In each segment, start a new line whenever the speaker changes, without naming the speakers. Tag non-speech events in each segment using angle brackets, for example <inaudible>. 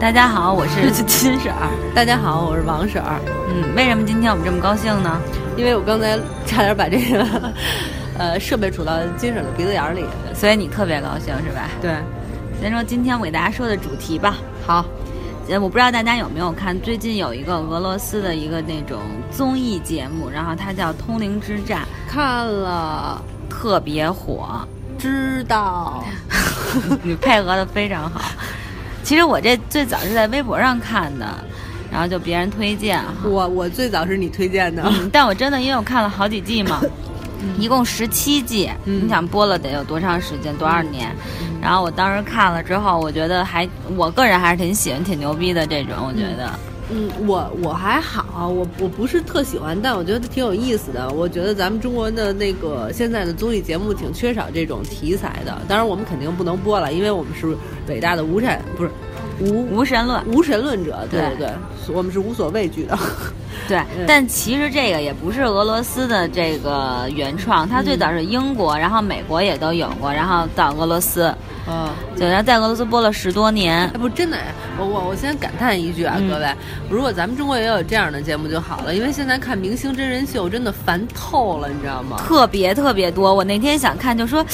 大家好，我是 <laughs> 金婶儿。
大家好，我是王婶儿。
嗯，为什么今天我们这么高兴呢？
因为我刚才差点把这个 <laughs> 呃设备杵到金婶的鼻子眼儿里，
所以你特别高兴是吧？
对。
先说今天我给大家说的主题吧。
好，
呃，我不知道大家有没有看，最近有一个俄罗斯的一个那种综艺节目，然后它叫《通灵之战》，
看了，
特别火。
知道，<laughs>
你配合的非常好。其实我这最早是在微博上看的，然后就别人推荐。
我我最早是你推荐的，
但我真的因为我看了好几季嘛，一共十七季，你想播了得有多长时间，多少年？然后我当时看了之后，我觉得还我个人还是挺喜欢、挺牛逼的这种，我觉得。
嗯，我我还好，我我不是特喜欢，但我觉得挺有意思的。我觉得咱们中国的那个现在的综艺节目挺缺少这种题材的。当然，我们肯定不能播了，因为我们是伟大的无产，不是无
无神论
无神论者。对对对，我们是无所畏惧的。
对，但其实这个也不是俄罗斯的这个原创，它最早是英国，然后美国也都有过，然后到俄罗斯。
嗯，
对，然后在俄罗斯播了十多年。
哎，不，真的，我我我先感叹一句啊，各位，如果咱们中国也有这样的节目就好了，因为现在看明星真人秀真的烦透了，你知道吗？
特别特别多。我那天想看，就说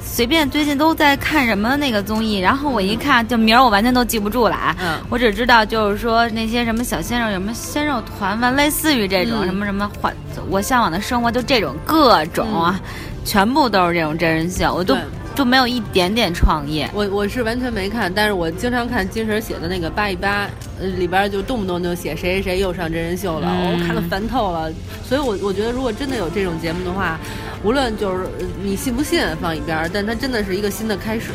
随便最近都在看什么那个综艺，然后我一看，就名儿我完全都记不住了啊。
嗯，
我只知道就是说那些什么小鲜肉，什么鲜肉团吧，类似于这种什么什么欢，我向往的生活，就这种各种啊，全部都是这种真人秀，我都。就没有一点点创意，
我我是完全没看，但是我经常看金婶写的那个八一八，呃，里边就动不动就写谁谁谁又上真人秀了，我看的烦透了。所以，我我觉得如果真的有这种节目的话，无论就是你信不信放一边，但它真的是一个新的开始。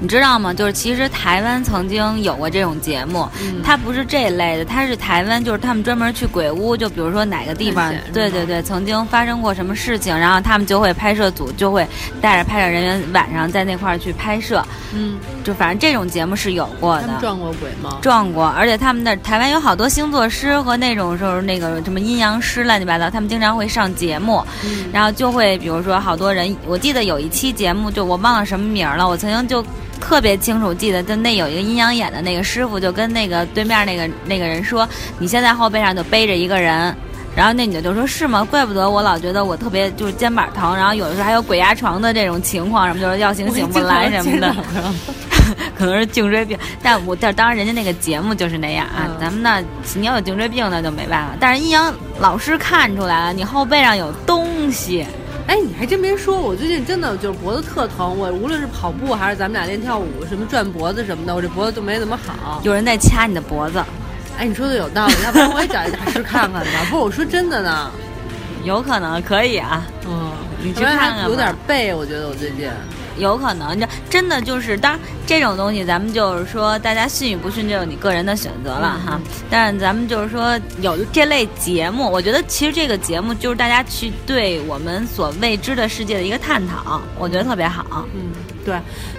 你知道吗？就是其实台湾曾经有过这种节目，它不是这类的，它是台湾，就是他们专门去鬼屋，就比如说哪个地方，对对对，曾经发生过什么事情，然后他们就会拍摄组就会带着拍摄人员晚上在那块儿去拍摄，
嗯，
就反正这种节目是有过的。
撞过鬼吗？
撞过，而且他们那台湾有好多星座师和那种时候那个什么阴阳师乱七八糟，他们经常会上节目，然后就会比如说好多人，我记得有一期节目就我忘了什么名了，我曾经就。特别清楚记得，就那有一个阴阳眼的那个师傅，就跟那个对面那个那个人说：“你现在后背上就背着一个人。”然后那女的就说：“是吗？怪不得我老觉得我特别就是肩膀疼，然后有的时候还有鬼压床的这种情况，什么就是要醒醒不来什么的，<laughs> 可能是颈椎病。但我但当然人家那个节目就是那样啊，咱们那你要有颈椎病那就没办法。但是阴阳老师看出来了，你后背上有东西。”
哎，你还真别说，我最近真的就是脖子特疼。我无论是跑步还是咱们俩练跳舞，什么转脖子什么的，我这脖子都没怎么好。
有人在掐你的脖子。
哎，你说的有道理，要不然我也找一大师看看吧。不是，我说真的呢，
有可能可以啊。
嗯，
你去看看。
有点背，我觉得我最近。
有可能，这真的就是，当然这种东西，咱们就是说，大家信与不信，就是你个人的选择了哈。但是咱们就是说，有这类节目，我觉得其实这个节目就是大家去对我们所未知的世界的一个探讨，我觉得特别好。
嗯，对，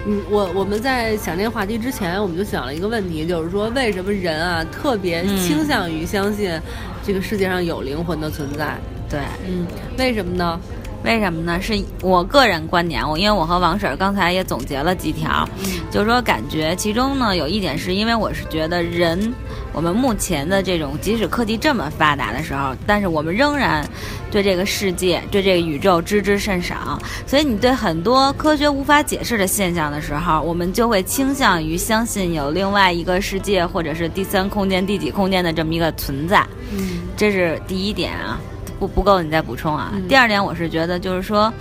嗯，我我们在想这个话题之前，我们就想了一个问题，就是说，为什么人啊特别倾向于相信这个世界上有灵魂的存在？
对，
嗯，为什么呢？
为什么呢？是我个人观点，我因为我和王婶刚才也总结了几条，就是说感觉其中呢有一点是因为我是觉得人，我们目前的这种即使科技这么发达的时候，但是我们仍然对这个世界、对这个宇宙知之甚少，所以你对很多科学无法解释的现象的时候，我们就会倾向于相信有另外一个世界或者是第三空间、第几空间的这么一个存在。
嗯，
这是第一点啊。不不够，你再补充啊。第二点，我是觉得就是说，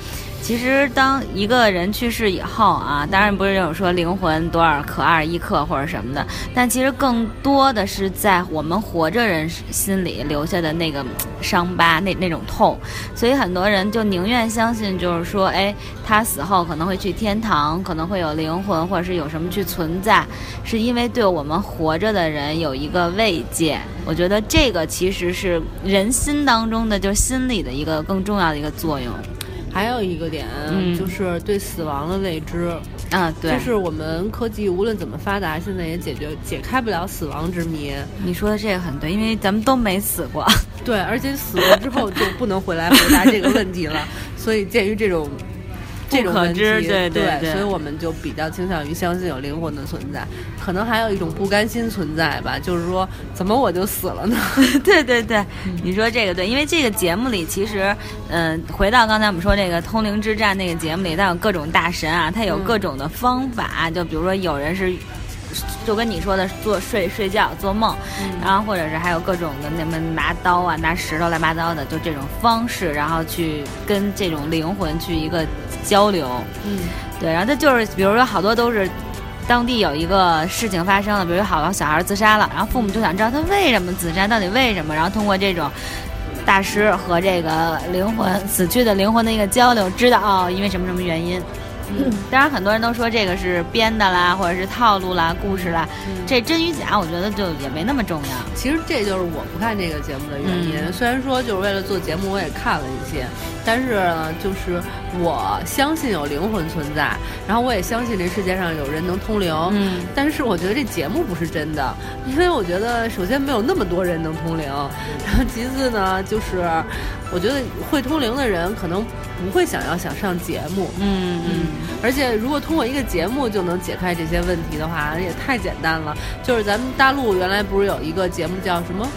其实当一个人去世以后啊，当然不是有说灵魂多少克、二一克或者什么的，但其实更多的是在我们活着人心里留下的那个伤疤、那那种痛。所以很多人就宁愿相信，就是说，哎，他死后可能会去天堂，可能会有灵魂，或者是有什么去存在，是因为对我们活着的人有一个慰藉。我觉得这个其实是人心当中的，就是心理的一个更重要的一个作用。
还有一个点，就是对死亡的未知。
啊，对，
就是我们科技无论怎么发达，现在也解决解开不了死亡之谜。
你说的这个很对，因为咱们都没死过。
对，而且死了之后就不能回来回答这个问题了。<laughs> 所以，鉴于这种这种问题，
对
对
对，
所以我们就比较倾向于相信有灵魂的存在。可能还有一种不甘心存在吧，就是说怎么我就死了呢？<laughs>
对对对，你说这个对，因为这个节目里其实，嗯，回到刚才我们说这个通灵之战那个节目里，它有各种大神啊，它有各种的方法，就比如说有人是。就跟你说的做睡睡觉做梦，然后或者是还有各种的那么拿刀啊拿石头乱七八糟的，就这种方式，然后去跟这种灵魂去一个交流。
嗯，
对，然后他就是比如说好多都是当地有一个事情发生了，比如有好多小孩自杀了，然后父母就想知道他为什么自杀，到底为什么，然后通过这种大师和这个灵魂死去的灵魂的一个交流，知道哦，因为什么什么原因。<laughs> 当然，很多人都说这个是编的啦，或者是套路啦、故事啦。这真与假，我觉得就也没那么重要。
其实这就是我不看这个节目的原因。虽然说就是为了做节目，我也看了一些，但是呢，就是我相信有灵魂存在，然后我也相信这世界上有人能通灵。
嗯。
但是我觉得这节目不是真的，因为我觉得首先没有那么多人能通灵，<laughs> 然后其次呢，就是我觉得会通灵的人可能。不会想要想上节目，
嗯嗯，
而且如果通过一个节目就能解开这些问题的话，也太简单了。就是咱们大陆原来不是有一个节目叫什么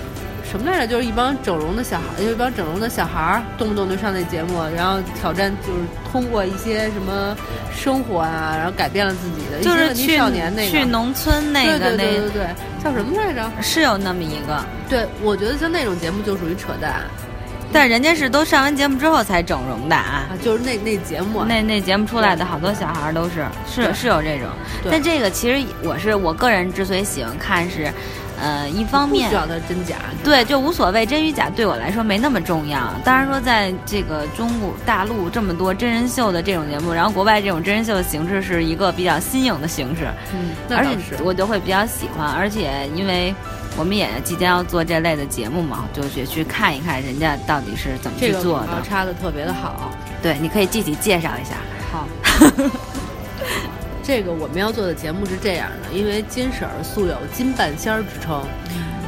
什么来着？就是一帮整容的小孩，有一帮整容的小孩儿，动不动就上那节目，然后挑战，就是通过一些什么生活啊，然后改变了自己的就是去少年那个
去农村那个
那对对对，叫什么来着？
是有那么一个。
对，我觉得像那种节目就属于扯淡。
但人家是都上完节目之后才整容的啊，
就是那那节目，
那那节目出来的好多小孩都是是是有这种。但这个其实我是我个人之所以喜欢看是，呃，一方面
不需要它真假，
对，就无所谓真与假，对我来说没那么重要。当然说在这个中国大陆这么多真人秀的这种节目，然后国外这种真人秀的形式是一个比较新颖的形式，
嗯，
而且我就会比较喜欢，而且因为。我们也即将要做这类的节目嘛，就去去看一看人家到底是怎么去做的。
插的特别的好，
对，你可以具体介绍一下。
好，<laughs> 这个我们要做的节目是这样的，因为金婶儿素有金半仙儿之称，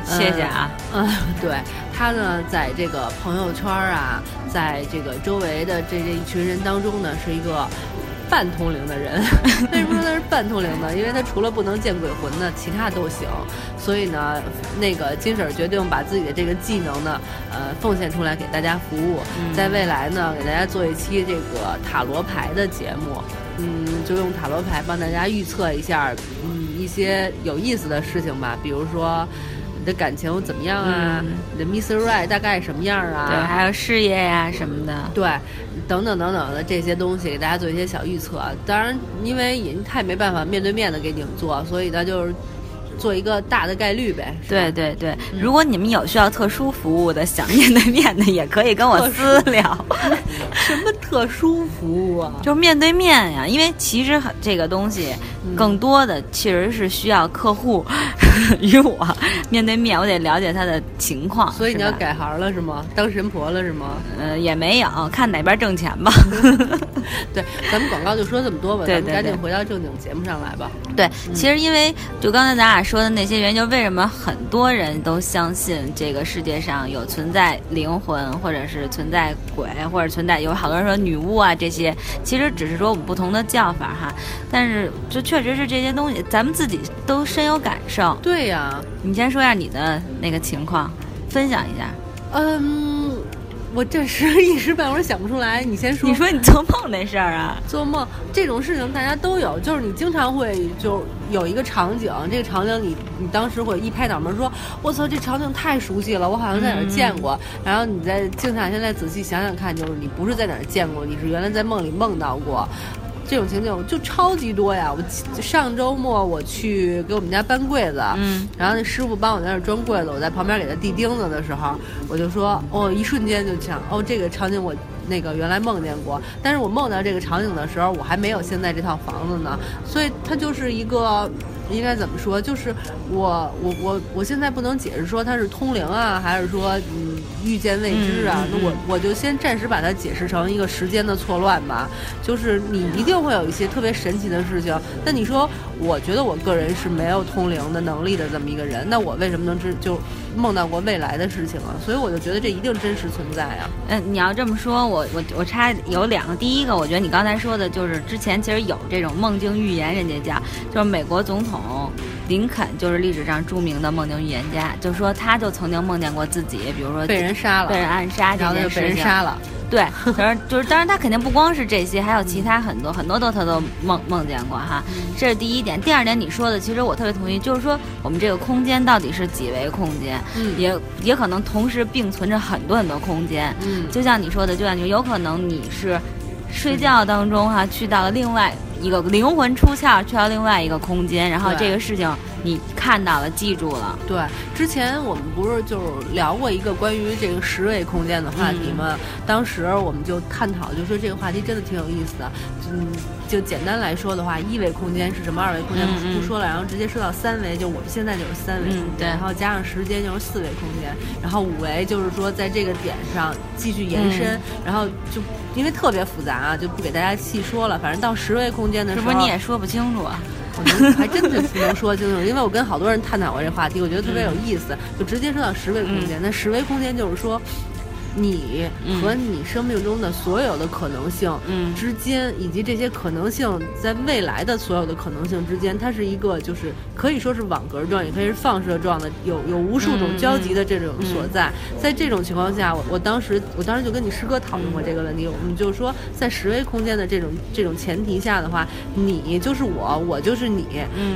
谢谢啊。
嗯，<laughs> 对，她呢，在这个朋友圈啊，在这个周围的这这一群人当中呢，是一个。半通灵的人，<laughs> 为什么说他是半通灵呢？因为他除了不能见鬼魂呢，其他都行。所以呢，那个金婶儿决定把自己的这个技能呢，呃，奉献出来给大家服务。在未来呢，给大家做一期这个塔罗牌的节目，嗯，就用塔罗牌帮大家预测一下，嗯，一些有意思的事情吧，比如说。你的感情怎么样啊？你的 Mr. Right 大概什么样啊？
对，还有事业呀什么的。
对，等等等等的这些东西，给大家做一些小预测。当然，因为也他也没办法面对面的给你们做，所以他就是。做一个大的概率呗。
对对对，如果你们有需要特殊服务的，想面对面的，也可以跟我私聊。<laughs>
什么特殊服务啊？
就是面对面呀，因为其实这个东西更多的其实是需要客户 <laughs> 与我面对面，我得了解他的情况。
所以你要改行了是吗？当神婆了是吗？
呃，也没有，看哪边挣钱吧。<laughs>
对，咱们广告就说这么多吧，咱们赶紧回到正经节目上来吧。
对，其实因为就刚才咱俩。说的那些原因，就为什么很多人都相信这个世界上有存在灵魂，或者是存在鬼，或者存在有好多人说女巫啊这些，其实只是说我们不同的叫法哈。但是就确实是这些东西，咱们自己都深有感受。
对呀，
你先说一下你的那个情况，分享一下。
嗯。我这时一时半会儿想不出来，你先说。
你说你做梦那事儿啊？<laughs>
做梦这种事情大家都有，就是你经常会就有一个场景，这个场景你你当时会一拍脑门说：“我操，这场景太熟悉了，我好像在哪儿见过。”然后你再静下心来仔细想想看，就是你不是在哪儿见过，你是原来在梦里梦到过。这种情景就超级多呀！我上周末我去给我们家搬柜子，
嗯，
然后那师傅帮我在那装柜子，我在旁边给他递钉子的时候，我就说，哦，一瞬间就想，哦，这个场景我那个原来梦见过，但是我梦到这个场景的时候，我还没有现在这套房子呢，所以它就是一个应该怎么说？就是我我我我现在不能解释说它是通灵啊，还是说嗯遇见未知啊？那我我就先暂时把它解释成一个时间的错乱吧。就是你一定会有一些特别神奇的事情。那你说，我觉得我个人是没有通灵的能力的这么一个人，那我为什么能知就梦到过未来的事情啊？所以我就觉得这一定真实存在啊。
嗯，你要这么说，我我我插有两个。第一个，我觉得你刚才说的就是之前其实有这种梦境预言，人家叫就是美国总统林肯就是历史上著名的梦境预言家，就说他就曾经梦见过自己，比如说
被人杀了，
被人暗杀然后
就，被人杀了。
对，当然就是当然他肯定不光是这些，还有其他很多很多都他都梦梦见过哈。这是第一点。第二点，你说的其实我特别同意，就是说我们这个空间到底是几维空间，也也可能同时并存着很多很多空间。
嗯，
就像你说的，就像你有可能你是。睡觉当中哈，去到了另外一个灵魂出窍，去到另外一个空间，然后这个事情你看到了，记住了。
对，之前我们不是就聊过一个关于这个十维空间的话题吗？当时我们就探讨，就说这个话题真的挺有意思的。嗯，就简单来说的话，一维空间是什么？二维空间不说了，然后直接说到三维，就我们现在就是三维空间，然后加上时间就是四维空间，然后五维就是说在这个点上继续延伸，然后就因为特别复杂啊，就不给大家细说了。反正到十维空间的时候，
是不是你也说不清楚啊？
我能还真的不能说清楚，因为我跟好多人探讨过这话题，我觉得特别有意思。就直接说到十维空间，那十维空间就是说。你和你生命中的所有的可能性之间，以及这些可能性在未来的所有的可能性之间，它是一个就是可以说是网格状，也可以是放射状的，有有无数种交集的这种所在。在这种情况下，我我当时我当时就跟你师哥讨论过这个问题，我们就说在十维空间的这种这种前提下的话，你就是我，我就是你，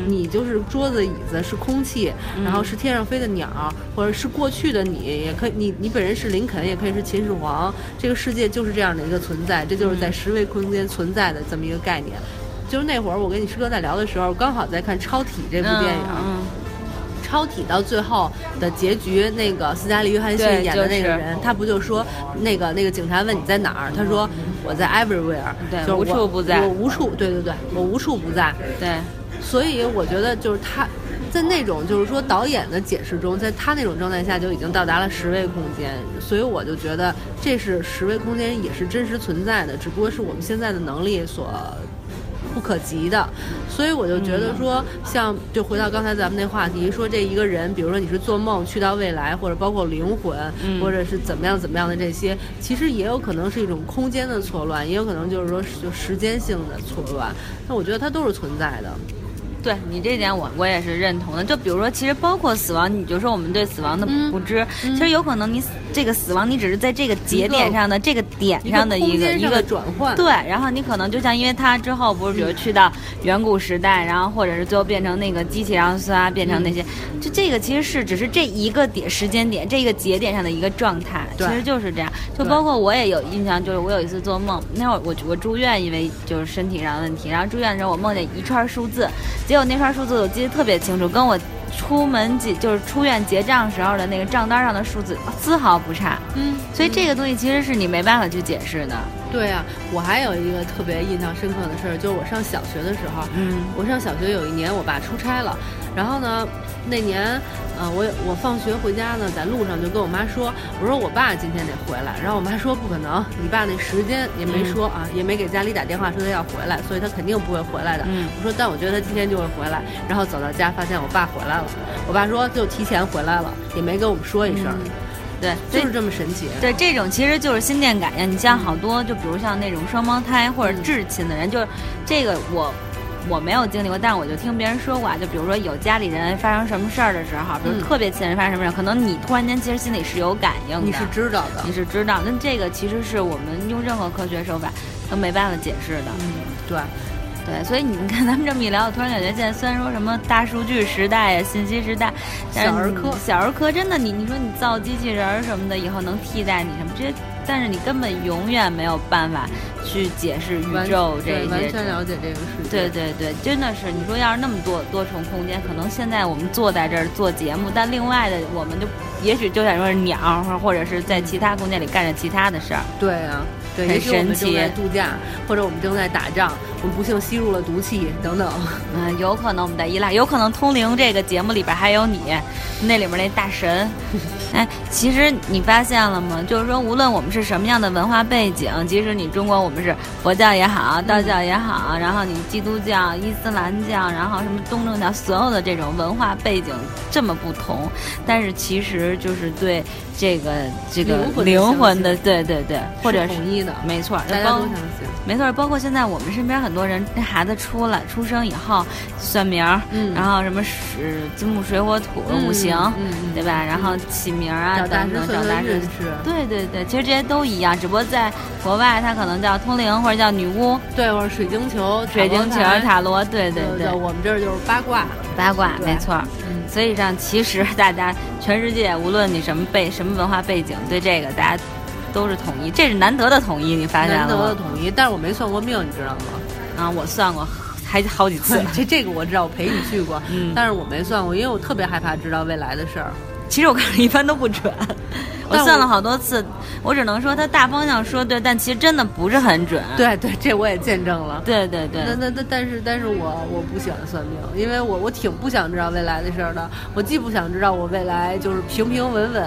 你就是桌子椅子是空气，然后是天上飞的鸟，或者是过去的你，也可以，你你本人是林肯，也可以。是秦始皇，这个世界就是这样的一个存在，这就是在十维空间存在的这么一个概念。就是那会儿我跟你师哥在聊的时候，刚好在看《超体》这部电影。
嗯。
超体到最后的结局，那个斯嘉丽·约翰逊演的那个人，他不就说，那个那个警察问你在哪儿，他说我在 everywhere，
对，无处不在，
我无处，对对对，我无处不在，
对。
所以我觉得就是他。在那种就是说导演的解释中，在他那种状态下就已经到达了十维空间，所以我就觉得这是十维空间也是真实存在的，只不过是我们现在的能力所不可及的。所以我就觉得说，像就回到刚才咱们那话题，说这一个人，比如说你是做梦去到未来，或者包括灵魂，或者是怎么样怎么样的这些，其实也有可能是一种空间的错乱，也有可能就是说就时间性的错乱。那我觉得它都是存在的。
对你这点我我也是认同的。就比如说，其实包括死亡，你就说我们对死亡的不知，其实有可能你这个死亡，你只是在这个节点上的这个点上的一个一个
转换。
对，然后你可能就像因为它之后不是比如去到远古时代，然后或者是最后变成那个机器然后唰，变成那些，就这个其实是只是这一个点时间点这个节点上的一个状态，其实就是这样。就包括我也有印象，就是我有一次做梦，那会儿我我住院，因为就是身体上的问题，然后住院的时候我梦见一串数字。结果那串数字我记得特别清楚，跟我出门结就是出院结账时候的那个账单上的数字丝毫不差。
嗯，
所以这个东西其实是你没办法去解释的。
对呀，我还有一个特别印象深刻的事儿，就是我上小学的时候，
嗯，
我上小学有一年我爸出差了，然后呢。那年，呃，我我放学回家呢，在路上就跟我妈说，我说我爸今天得回来，然后我妈说不可能，你爸那时间也没说啊，也没给家里打电话说他要回来，所以他肯定不会回来的。我说，但我觉得他今天就会回来。然后走到家，发现我爸回来了，我爸说就提前回来了，也没跟我们说一声。
对，
就是这么神奇。
对，这种其实就是心电感应。你像好多，就比如像那种双胞胎或者至亲的人，就是这个我。我没有经历过，但是我就听别人说过，就比如说有家里人发生什么事儿的时候，比如特别亲人发生什么事儿，可能你突然间其实心里是有感应的，
你是知道的，
你是知道。那这个其实是我们用任何科学手法都没办法解释的。
嗯，对，
对，所以你看咱们这么一聊，我突然感觉现在虽然说什么大数据时代呀、信息时代，
小儿科，
小儿科真的，你你说你造机器人什么的，以后能替代你什么这些？但是你根本永远没有办法去解释宇宙这些，
完全了解这个世界。
对对对，真的是你说要是那么多多重空间，可能现在我们坐在这儿做节目，但另外的我们就也许就想说是鸟，或者是在其他空间里干着其他的事儿。
对啊。对，也许我们正在度假，或者我们正在打仗，我们不幸吸入了毒气等等。
嗯，有可能我们在依赖，有可能通灵这个节目里边还有你，那里面那大神。哎，其实你发现了吗？就是说，无论我们是什么样的文化背景，即使你中国我们是佛教也好，道教也好，然后你基督教、伊斯兰教，然后什么东正教，所有的这种文化背景这么不同，但是其实就是对。这个这个灵魂的，对对对，或者
统一的，
没错，
大家都相信，
没错。包括现在我们身边很多人，那孩子出来出生以后算名儿，然后什么是金木水火土五行，对吧？然后起名啊等等，找大师，对对对，其实这些都一样，只不过在国外它可能叫通灵或者叫女巫，
对，或者水晶球、
水晶球、塔罗，对对对。
我们这儿就是八卦，
八卦，没错。嗯所以上，其实大家全世界，无论你什么背什么文化背景，对这个大家都是统一，这是难得的统一，你发现？
难得的统一，但是我没算过命，你知道吗？
啊，我算过，还好几次。<laughs>
这这个我知道，我陪你去过，但是我没算过，因为我特别害怕知道未来的事儿。
其实我看一般都不准。我算了好多次，我只能说他大方向说对，但其实真的不是很准。
对对，这我也见证了。
对对对。
那那那，但是但是我我不喜欢算命，因为我我挺不想知道未来的事儿的。我既不想知道我未来就是平平稳稳、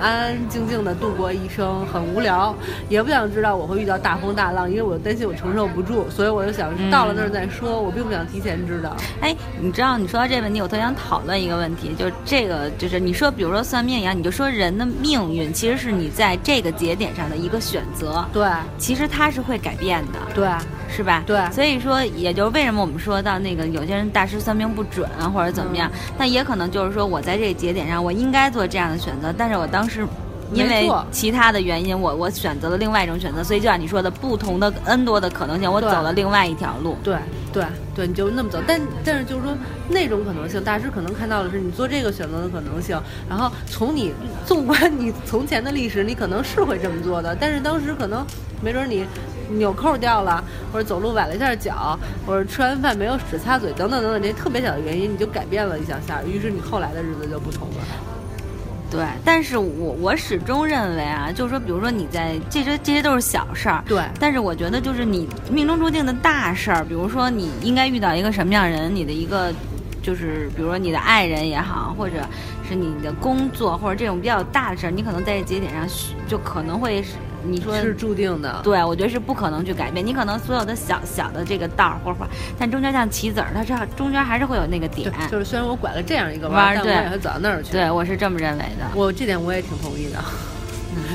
安安静静的度过一生，很无聊，也不想知道我会遇到大风大浪，因为我担心我承受不住，所以我就想到了那儿再说。我并不想提前知道。
哎，你知道你说到这问题，我特想讨论一个问题，就是这个就是你说，比如说算命一样，你就说人的命运。其实是你在这个节点上的一个选择，
对，
其实它是会改变的，
对，
是吧？
对，
所以说，也就是为什么我们说到那个有些人大师算命不准或者怎么样，但也可能就是说我在这个节点上我应该做这样的选择，但是我当时。因为其他的原因，我我选择了另外一种选择，所以就像你说的，不同的 N 多的可能性，我走了另外一条路。
对对对，你就那么走。但但是就是说，那种可能性，大师可能看到的是你做这个选择的可能性。然后从你纵观你从前的历史，你可能是会这么做的。但是当时可能没准你纽扣掉了，或者走路崴了一下脚，或者吃完饭没有纸擦嘴，等等等等这些特别小的原因，你就改变了一下下，于是你后来的日子就不同了。
对，但是我我始终认为啊，就是说，比如说你在这些这些都是小事儿，
对。
但是我觉得就是你命中注定的大事儿，比如说你应该遇到一个什么样人，你的一个就是比如说你的爱人也好，或者是你的工作或者这种比较大的事儿，你可能在这节点上就可能会是。你说
是注定的，
对我觉得是不可能去改变。你可能所有的小小的这个道儿或者，但中间像棋子儿，它这中间还是会有那个点。
就是虽然我拐了这样一个弯，但我也会走到那儿去。
对，我是这么认为的。
我这点我也挺同意的。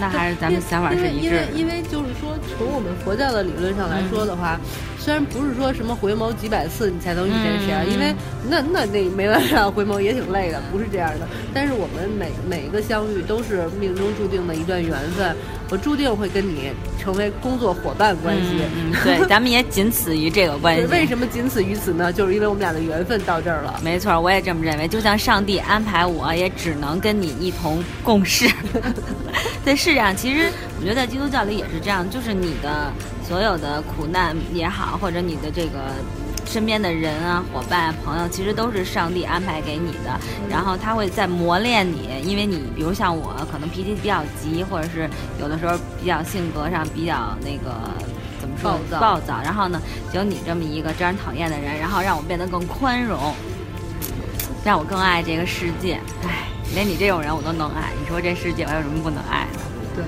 那还是咱们想法是一致。
因为因为就是说，从我们佛教的理论上来说的话，虽然不是说什么回眸几百次你才能遇见谁啊，因为那那那没办法回眸也挺累的，不是这样的。但是我们每每一个相遇都是命中注定的一段缘分，我注定会跟你成为工作伙伴关系。
对，<laughs> 咱们也仅此于这个关系。
为什么仅此于此呢？就是因为我们俩的缘分到这儿了。
没错，我也这么认为。就像上帝安排，我也只能跟你一同共事。<laughs> 对，是这样。其实我觉得在基督教里也是这样，就是你的所有的苦难也好，或者你的这个身边的人啊、伙伴、朋友，其实都是上帝安排给你的。然后他会在磨练你，因为你比如像我，可能脾气比较急，或者是有的时候比较性格上比较那个怎么说暴躁。然后呢，有你这么一个招人讨厌的人，然后让我变得更宽容，让我更爱这个世界。唉。连你这种人我都能爱，你说这世界我有什么不能爱的？
对，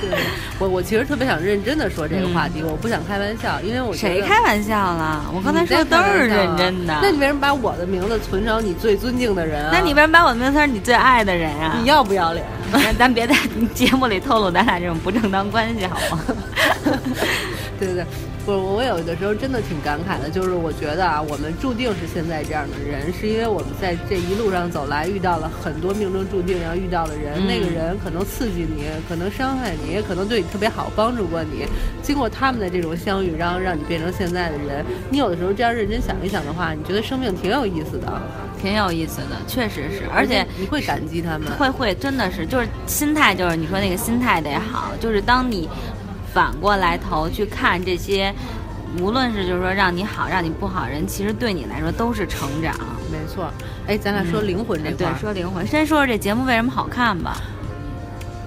<laughs> 对我我其实特别想认真的说这个话题，我不想开玩笑，因为我
谁开玩笑了？我刚才说的都是认真的。
那你为什么把我的名字存成你最尊敬的人？
那你为什么把我的名字存成你最爱的人啊？
你要不要脸？
咱咱别在节目里透露咱俩这种不正当关系，好吗？
对 <laughs> 对对。不，我有的时候真的挺感慨的，就是我觉得啊，我们注定是现在这样的人，是因为我们在这一路上走来遇到了很多命中注定要遇到的人，那个人可能刺激你，可能伤害你，也可能对你特别好，帮助过你。经过他们的这种相遇，然后让你变成现在的人。你有的时候这样认真想一想的话，你觉得生命挺有意思的，
挺有意思的，确实是。而且
你会感激他们，
会会，真的是，就是心态，就是你说那个心态得好，就是当你。反过来头去看这些，无论是就是说让你好，让你不好，人其实对你来说都是成长。
没错，哎，咱俩说灵魂这块，
对，说灵魂，先说说这节目为什么好看吧。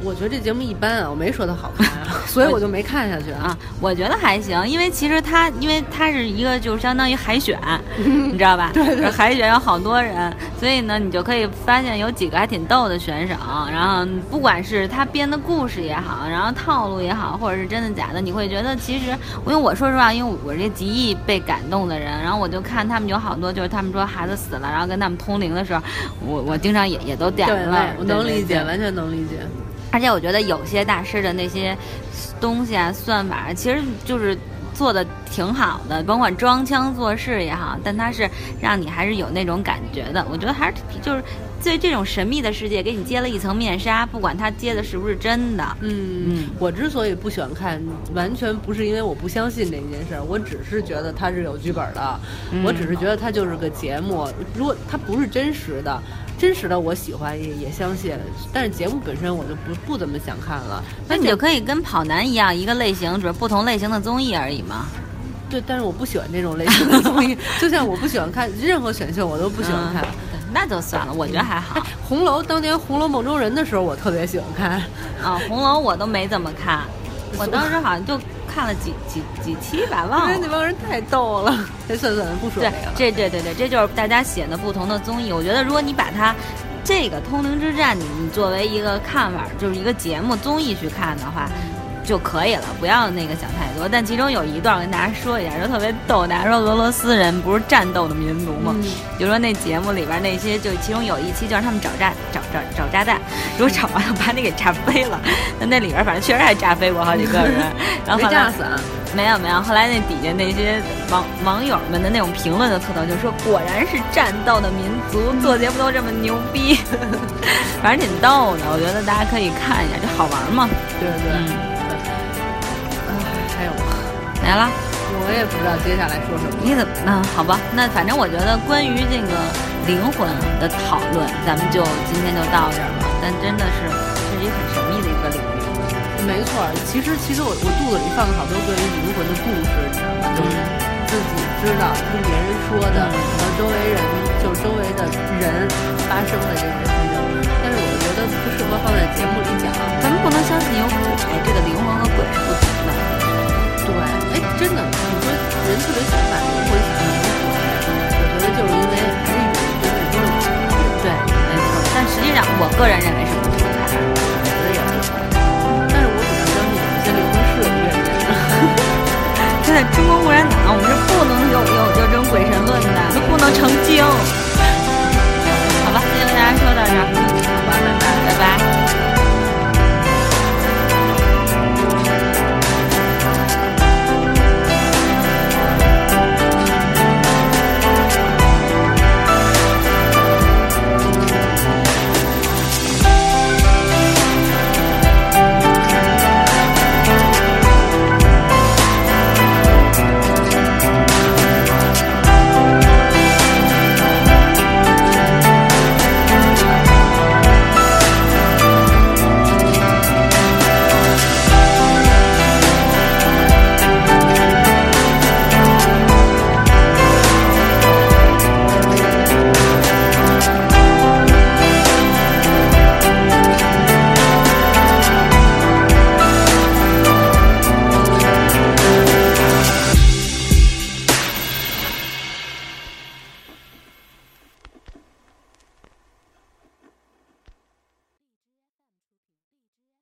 我觉得这节目一般啊，我没说它好看啊，<laughs> 所以我就没看下去
啊。我觉得还行，因为其实它，因为它是一个就相当于海选，你知道吧？
对 <laughs> 对。
海选有好多人，所以呢，你就可以发现有几个还挺逗的选手。然后不管是他编的故事也好，然后套路也好，或者是真的假的，你会觉得其实，因为我说实话，因为我这极易被感动的人，然后我就看他们有好多，就是他们说孩子死了，然后跟他们通灵的时候，我我经常也也都点了。
我能理解，完全能理解。
而且我觉得有些大师的那些东西啊、算法，其实就是做的挺好的，甭管装腔作势也好，但它是让你还是有那种感觉的。我觉得还是就是对这种神秘的世界给你揭了一层面纱，不管它揭的是不是真的。
嗯嗯。我之所以不喜欢看，完全不是因为我不相信这件事儿，我只是觉得它是有剧本的，我只是觉得它就是个节目。如果它不是真实的。真实的我喜欢也也相信，但是节目本身我就不不怎么想看了。
那你就可以跟跑男一样，一个类型，只是不同类型的综艺而已嘛。
对，但是我不喜欢这种类型的综艺，<laughs> 就像我不喜欢看任何选秀，我都不喜欢看。
那就算了，我觉得还好。<laughs>
红楼当年《红楼梦中人》的时候，我特别喜欢看。
啊，红楼我都没怎么看，<laughs> 我当时好像就。看了几几几期吧，忘了。
那帮人太逗了。<laughs> 这，算算不说
对，这这对对，这就是大家写的不同的综艺。我觉得，如果你把它这个《通灵之战》，你你作为一个看法，就是一个节目综艺去看的话。就可以了，不要那个想太多。但其中有一段我跟大家说一下，就特别逗。大家说俄罗斯人不是战斗的民族吗？就说那节目里边那些，就其中有一期就让他们找炸找找找炸弹，如果找完了把你给炸飞了。那那里边反正确实还炸飞过好几个人，<laughs> 然后
没炸死。
没有没有，后来那底下那些网网友们的那种评论的特逗，就说果然是战斗的民族，做节目都这么牛逼，<laughs> 反正挺逗的。我觉得大家可以看一下，就好玩嘛。
对对。
没了，
我也不知道接下来说什么。
你怎么？那好吧，那反正我觉得关于这个灵魂的讨论，咱们就今天就到这儿吧。但真的是，这是一个很神秘的一个领域。
没错，其实其实我我肚子里放了好多关于灵魂的故事，你知道吗？就是自己知道，听别人说的，和周围人，就周围的人发生的这些事情。但是我觉得不适合放在节目里讲。
咱们不能相信有鬼，这个灵魂和鬼是不同的。
真的，你说人特别喜欢把灵魂想成鬼，我觉得就是因为还是与人对都是
对，没错。但实际上，我个人认为是不存在，
我觉得也是。但是我比较相信有些灵魂是有怨念的。
现在中国共产党，我们是不能有有有这种鬼神论的，都不能成精。